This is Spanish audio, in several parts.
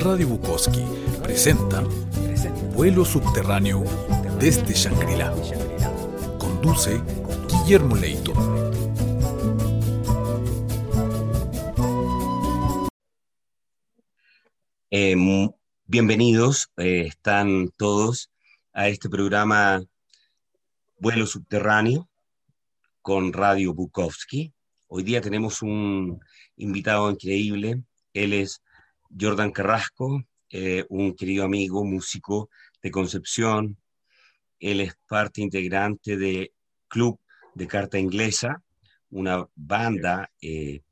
Radio Bukowski presenta Vuelo subterráneo desde Shangri-La. Conduce Guillermo Leito. Eh, bienvenidos, eh, están todos a este programa Vuelo subterráneo con Radio Bukowski. Hoy día tenemos un invitado increíble. Él es Jordan Carrasco, eh, un querido amigo, músico de Concepción. Él es parte integrante de Club de Carta Inglesa, una banda eh,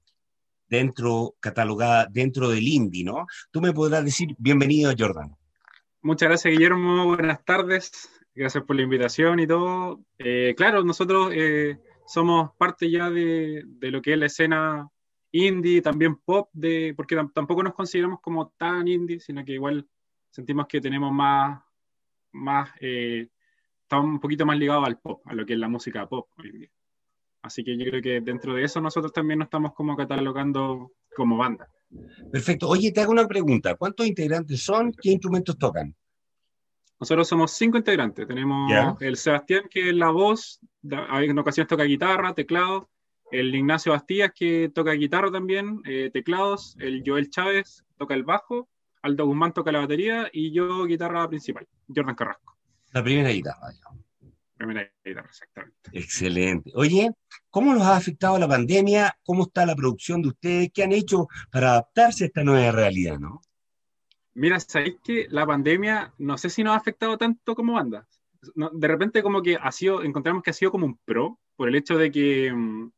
dentro, catalogada dentro del indie, ¿no? Tú me podrás decir, bienvenido, Jordan. Muchas gracias, Guillermo. Buenas tardes. Gracias por la invitación y todo. Eh, claro, nosotros somos parte ya de, de, lo que es la escena indie, también pop, de, porque tampoco nos consideramos como tan indie, sino que igual sentimos que tenemos más, más eh, estamos un poquito más ligados al pop, a lo que es la música pop hoy en día. Así que yo creo que dentro de eso nosotros también nos estamos como catalogando como banda. Perfecto. Oye, te hago una pregunta. ¿Cuántos integrantes son? ¿Qué instrumentos tocan? Nosotros somos cinco integrantes. Tenemos el Sebastián, que es la voz, en ocasiones toca guitarra, teclado, el Ignacio Bastías, que toca guitarra también, eh, teclados, el Joel Chávez toca el bajo, Aldo Guzmán toca la batería y yo guitarra principal, Jordan Carrasco. La primera guitarra. Primera guitarra, exactamente. Excelente. Oye, ¿cómo los ha afectado la pandemia? ¿Cómo está la producción de ustedes? ¿Qué han hecho para adaptarse a esta nueva realidad, no? Mira, sabéis que la pandemia no sé si nos ha afectado tanto como banda. de repente como que ha sido, encontramos que ha sido como un pro por el hecho de que mm,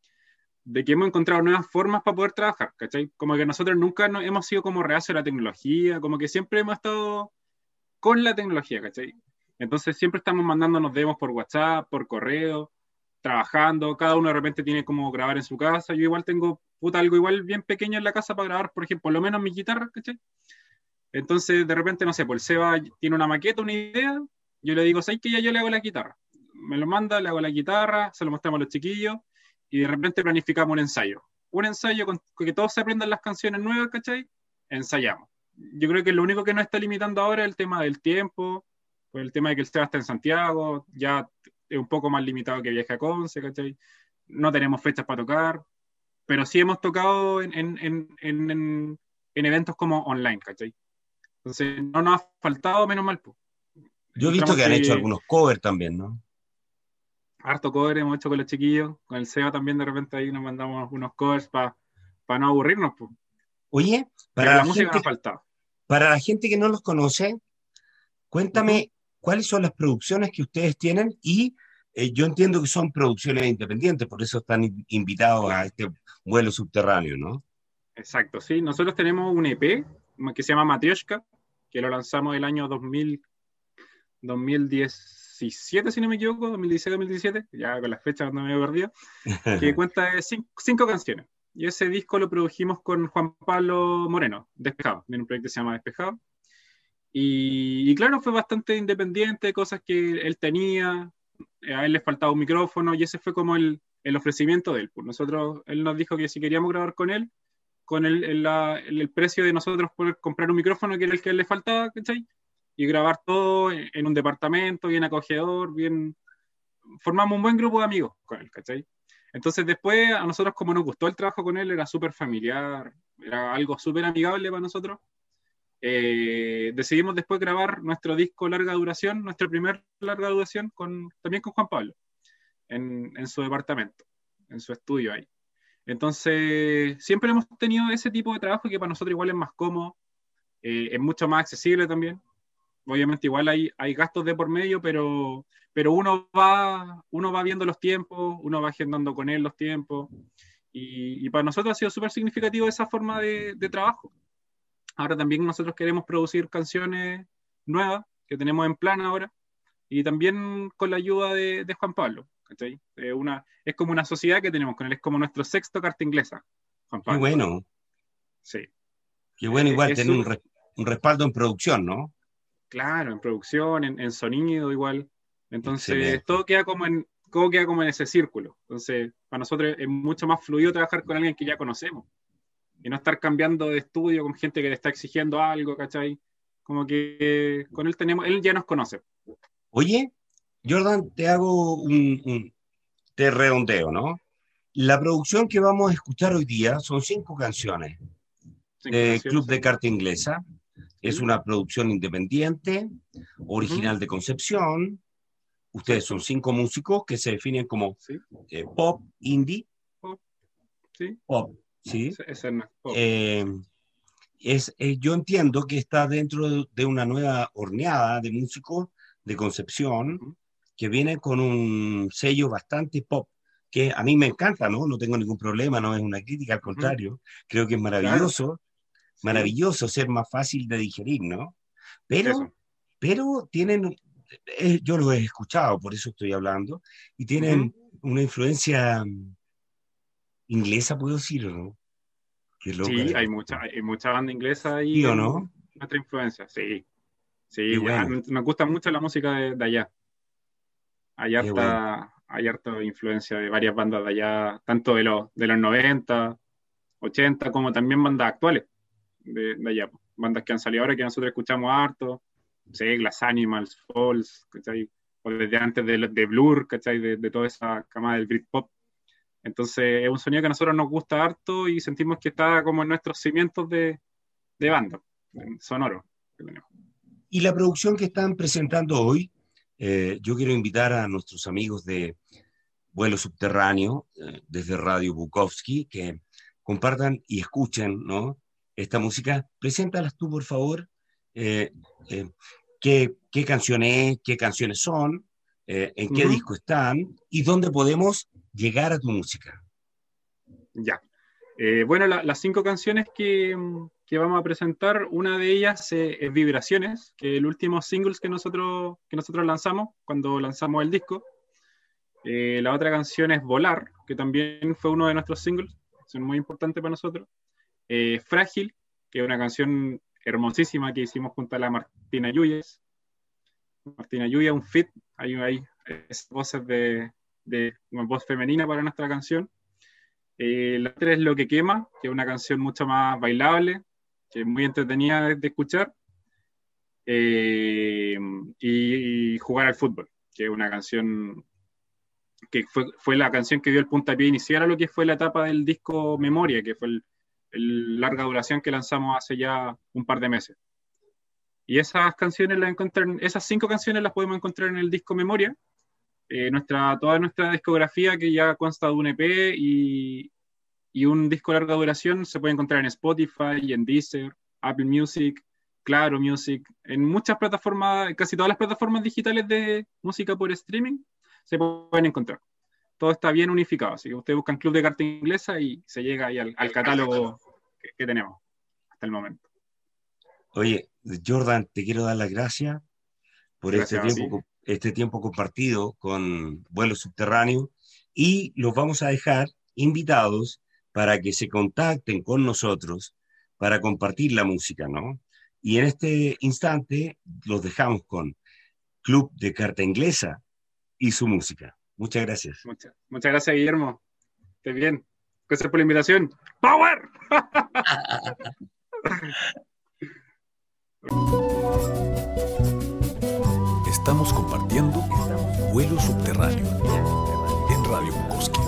de que hemos encontrado nuevas formas para poder trabajar, ¿cachai? Como que nosotros nunca hemos sido como reacio a la tecnología, como que siempre hemos estado con la tecnología, ¿cachai? Entonces siempre estamos mandándonos demos por WhatsApp, por correo, trabajando, cada uno de repente tiene como grabar en su casa, yo igual tengo puta algo igual bien pequeño en la casa para grabar, por ejemplo, por lo menos mi guitarra, ¿cachai? Entonces de repente, no sé, pues el Seba tiene una maqueta, una idea, yo le digo, ¿sabes que ya yo le hago la guitarra? Me lo manda, le hago la guitarra, se lo mostramos a los chiquillos, y de repente planificamos un ensayo. Un ensayo con que todos se aprendan las canciones nuevas, ¿cachai? Ensayamos. Yo creo que lo único que nos está limitando ahora es el tema del tiempo, pues el tema de que el Seba está en Santiago, ya es un poco más limitado que viaje a Conce, ¿cachai? No tenemos fechas para tocar, pero sí hemos tocado en, en, en, en, eventos como online, ¿cachai? Entonces no nos ha faltado menos mal. Pues. Yo he visto que han hecho algunos covers también, ¿no? Harto cover hemos hecho con los chiquillos, con el SEO también de repente ahí nos mandamos unos covers para no aburrirnos. Oye, para la, gente, para la gente que no los conoce, cuéntame cuáles son las producciones que ustedes tienen y eh, yo entiendo que son producciones independientes, por eso están invitados a este vuelo subterráneo, ¿no? Exacto, sí. Nosotros tenemos un EP que se llama Matrioshka, que lo lanzamos el año 2000, 2010 2017, si no me equivoco, 2016-2017, ya con las fechas no me he perdido, que cuenta cinco, canciones. Y ese disco lo produjimos con Juan Pablo Moreno, Despejado, en un proyecto que se llama Despejado. Y, claro, fue bastante independiente, cosas que él tenía, a él le faltaba un micrófono y ese fue como el, el ofrecimiento de él. Pues nosotros, él nos dijo que si queríamos grabar con él, con el, el, el, precio de nosotros poder comprar un micrófono que era el que le faltaba, ¿cachai? Y grabar todo en, un departamento bien acogedor, bien... Formamos un buen grupo de amigos con él, ¿cachai? Entonces después a nosotros como nos gustó el trabajo con él, era súper familiar, era algo súper amigable para nosotros. Eh, decidimos después grabar nuestro disco larga duración, nuestro primer larga duración, con, también con Juan Pablo, en, su departamento, en su estudio ahí. Entonces, siempre hemos tenido ese tipo de trabajo que para nosotros igual es más cómodo, eh, es mucho más accesible también obviamente igual hay, hay gastos de por medio, pero, pero uno, va, uno va viendo los tiempos, uno va agendando con él los tiempos, y, para nosotros ha sido súper significativo esa forma de, trabajo. Ahora también nosotros queremos producir canciones nuevas que tenemos en plan ahora, y también con la ayuda de, Juan Pablo. una, es como una sociedad que tenemos con él, es como nuestro sexto carta inglesa. Juan Pablo. Qué bueno. Sí. Qué bueno, igual tener un, un respaldo en producción, ¿no? Claro, en producción, en, sonido igual. Entonces, todo queda como en todo queda como en ese círculo. Entonces, para nosotros es mucho más fluido trabajar con alguien que ya conocemos. y no estar cambiando de estudio con gente que le está exigiendo algo, ¿cachai? Como que con él tenemos, él ya nos conoce. Oye, Jordan, te hago un, te redondeo, ¿no? La producción que vamos a escuchar hoy día son cinco canciones. de Club de Carta Inglesa. Es una producción independiente, original de Concepción. Ustedes son cinco músicos que se definen como eh, pop, indie. Pop, sí. Pop, sí. Es, es, pop. Eh, es, eh, yo entiendo que está dentro de una nueva horneada de músicos de Concepción que viene con un sello bastante pop, que a mí me encanta, ¿no? No tengo ningún problema, no es una crítica, al contrario, creo que es maravilloso, maravilloso ser más fácil de digerir, ¿no? Pero, pero tienen, eh, yo lo he escuchado, por eso estoy hablando, y tienen una influencia mm, inglesa, puedo decir, ¿no? sí, hay mucha, hay mucha banda inglesa ahí. o no? Nuestra influencia, sí. Sí, nos gusta mucho la música de, allá. Hay harta, hay harta influencia de varias bandas de allá, tanto de los, de los 90, 80, como también bandas actuales de, allá. Bandas que han salido ahora que nosotros escuchamos harto. Sí, Glass Animals, Falls, ¿cachai? O desde antes de, de Blur, ¿cachai? De, de toda esa camada del Britpop. Entonces es un sonido que a nosotros nos gusta harto y sentimos que está como en nuestros cimientos de, de banda, sonoro Y la producción que están presentando hoy, eh, yo quiero invitar a nuestros amigos de Vuelo Subterráneo, eh, desde Radio Bukowski, que compartan y escuchen ¿no? Esta música. Preséntalas tú, por favor. Eh, ¿qué, ¿Qué canciones, qué canciones son? ¿En qué disco están? ¿Y dónde podemos llegar a tu música? Ya. Eh, bueno, las cinco canciones que, que, vamos a presentar, una de ellas eh, es Vibraciones, que es el último singles que nosotros, que nosotros lanzamos cuando lanzamos el disco. Eh, la otra canción es Volar, que también fue uno de nuestros singles, son muy importante para nosotros. Frágil, que es una canción hermosísima que hicimos junto a la Martina Yuyes. Martina Yuyes, un fit, hay, voces de, de una voz femenina para nuestra canción. Eh, la otra es Lo que quema, que es una canción mucho más bailable, que es muy entretenida de, escuchar. Eh, y, Jugar al fútbol, que es una canción que fue, fue, la canción que dio el puntapié inicial a lo que fue la etapa del disco Memoria, que fue el, larga duración que lanzamos hace ya un par de meses. Y esas canciones las encuentran, esas cinco canciones las podemos encontrar en el disco Memoria, eh, nuestra, toda nuestra discografía que ya consta de un EP y, y, un disco de larga duración se puede encontrar en Spotify, en Deezer, Apple Music, Claro Music, en muchas plataformas, casi todas las plataformas digitales de música por streaming se pueden encontrar. Todo está bien unificado, así que ustedes buscan Club de Carta Inglesa y se llega ahí al, catálogo que, tenemos hasta el momento. Oye, Jordan, te quiero dar las gracias por este tiempo este tiempo compartido con vuelo subterráneo y los vamos a dejar invitados para que se contacten con nosotros para compartir la música, ¿no? Y en este instante los dejamos con Club de Carta Inglesa y su música. Muchas gracias. Muchas, muchas gracias, Guillermo. Esté bien. Gracias por la invitación. ¡Power! Estamos compartiendo vuelo subterráneo en Radio Bukowski.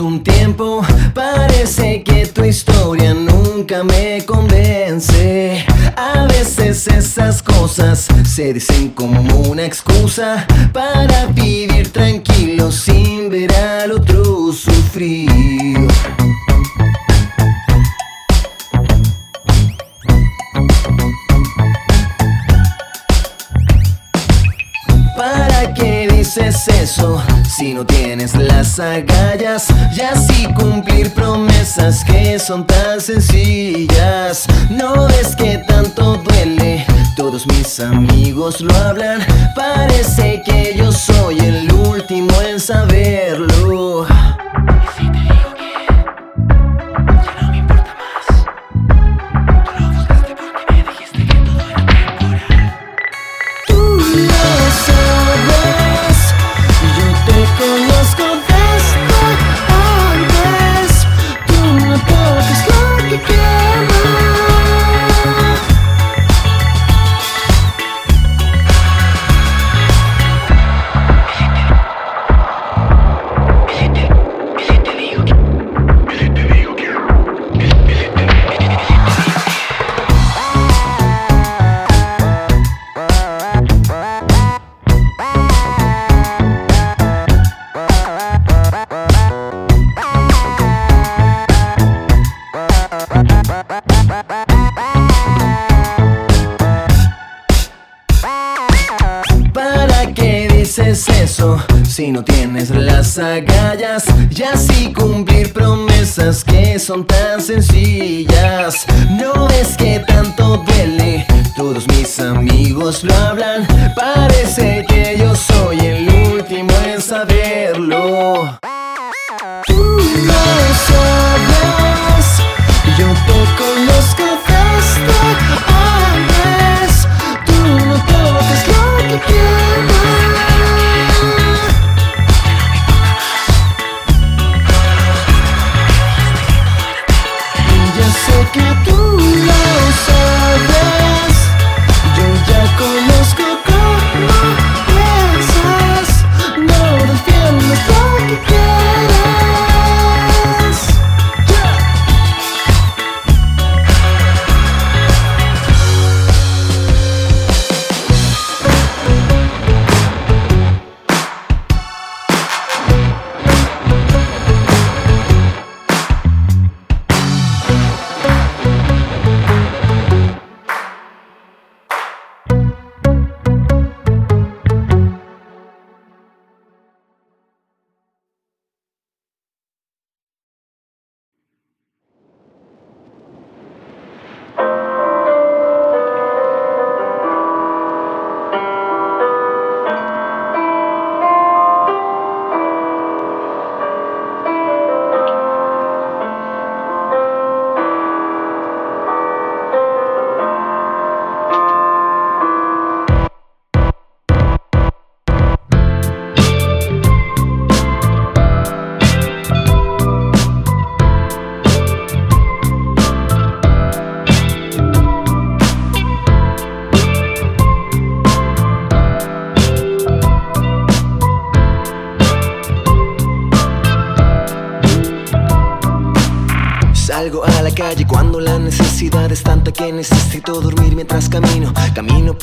Un tiempo? Parece que tu historia nunca me convence. A veces esas cosas se dicen como una excusa para vivir tranquilo sin ver al otro sufrir. Dices eso si no tienes las agallas y así cumplir promesas que son tan sencillas? No ves que tanto duele, todos mis amigos lo hablan, parece que yo soy el último en saberlo. Las agallas y así cumplir promesas que son tan sencillas. No es que tanto duele, todos mis amigos lo hablan.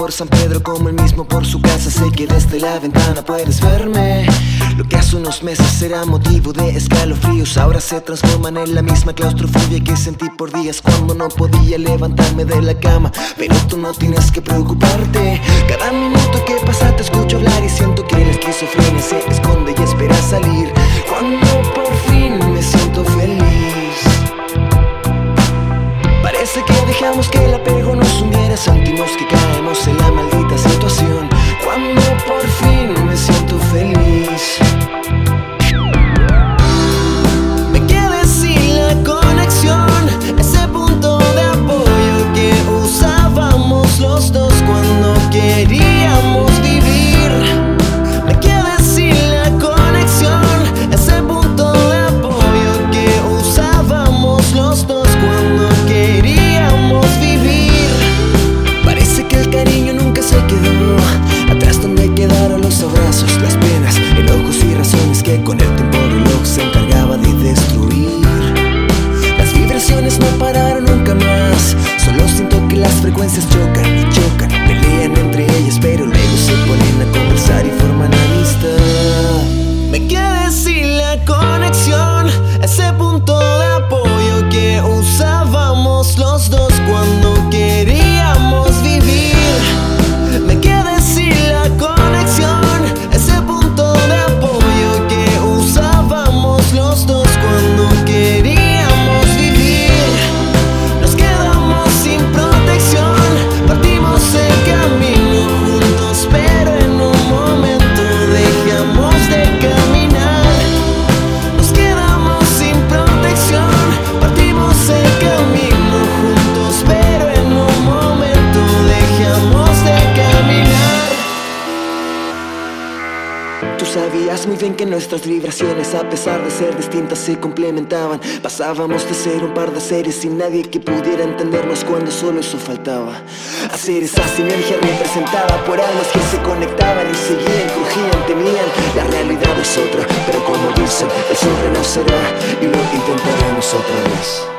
Por San Pedro como el mismo por su casa. Sé que desde la ventana puedes verme. Lo que hace unos meses era motivo de escalofríos, ahora se transforman en la misma claustrofobia que sentí por días cuando no podía levantarme de la cama. Pero tú no tienes que preocuparte. Cada minuto que pasa te escucho hablar y siento que la esquizofrenia se esconde y espera salir. Cuando por fin me siento feliz. Dejamos que el apego nos hundiera, sentimos que caemos en la maldita que nuestras vibraciones, a pesar de ser distintas, se complementaban. Pasábamos de ser un par de seres sin nadie que pudiera entendernos cuando solo eso faltaba. Hacer esa sinergia representada por almas que se conectaban y seguían, crujían, temían. La realidad es otra, pero como dicen, el sol renacerá y lo intentaremos otra vez.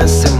veces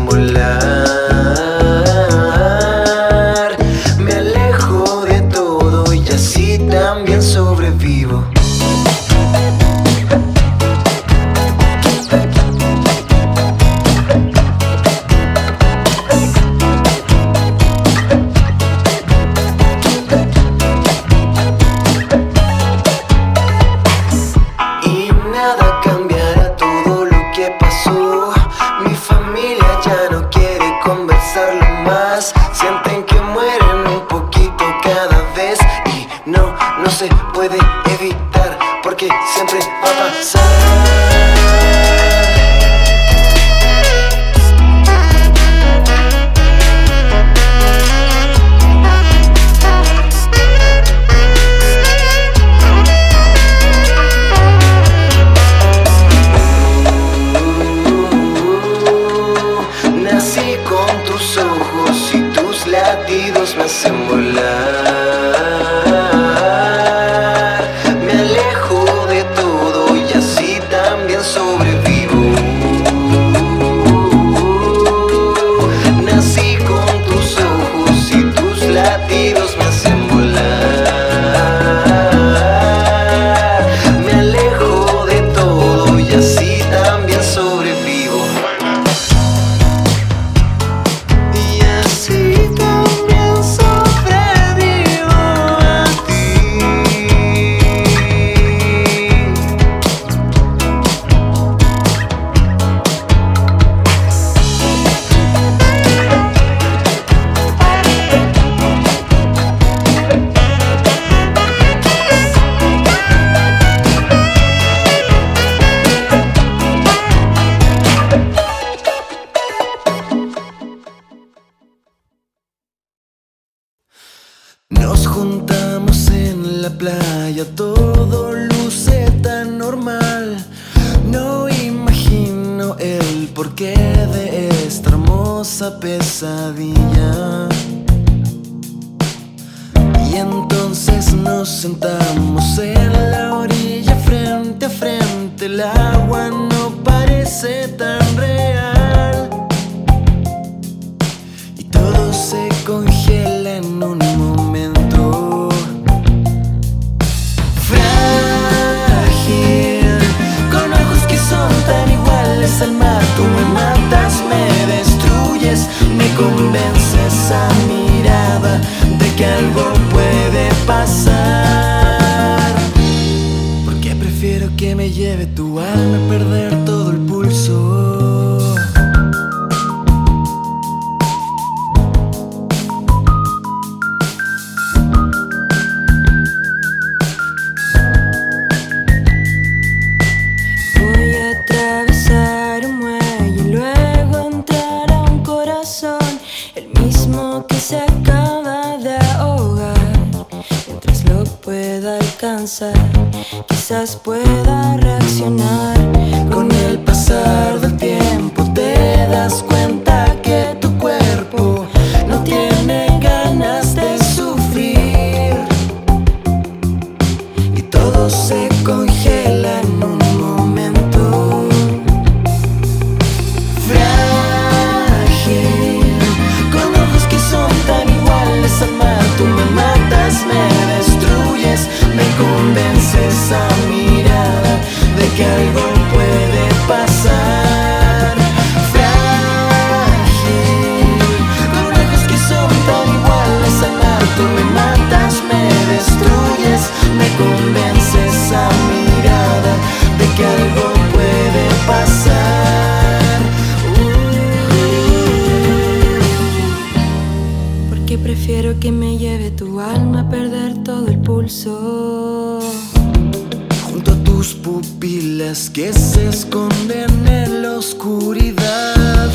las que se esconden en la oscuridad.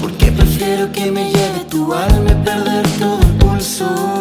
Porque prefiero que me lleve tu alma y perder todo el pulso.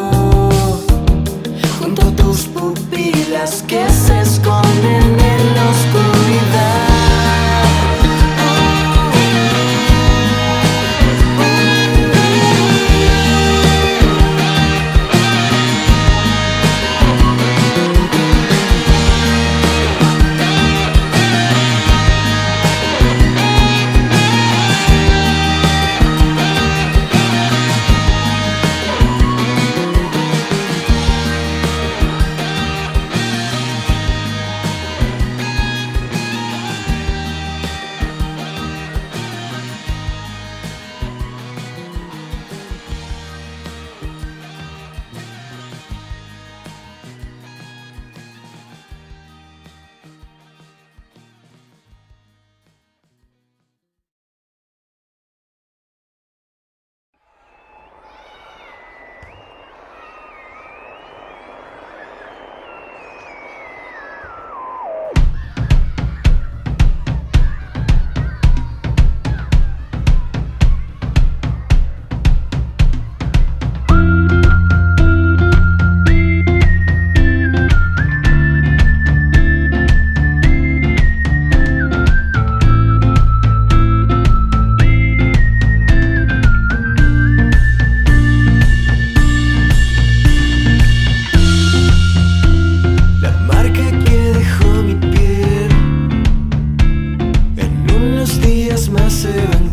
Los días más se van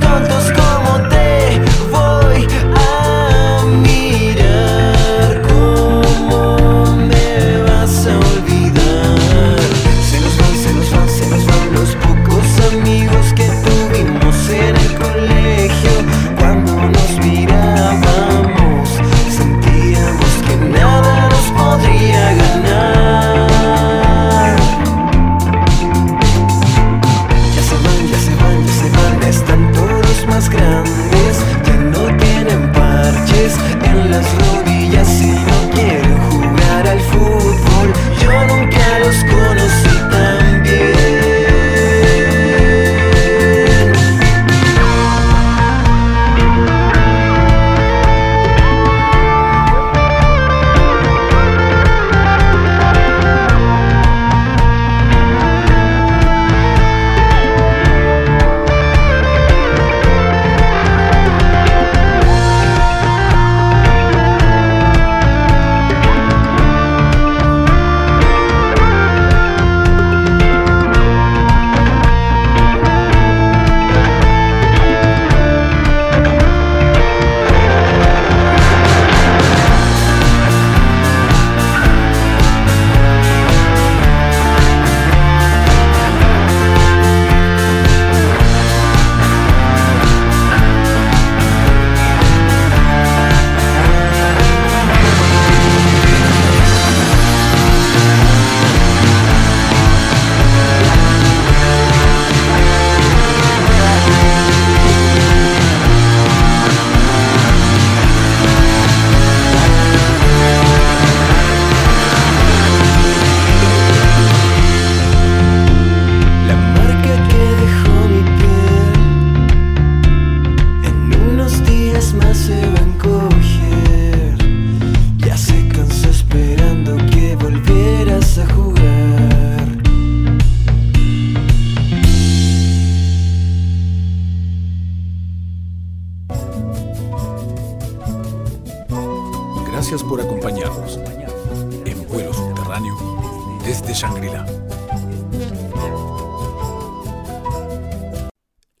todo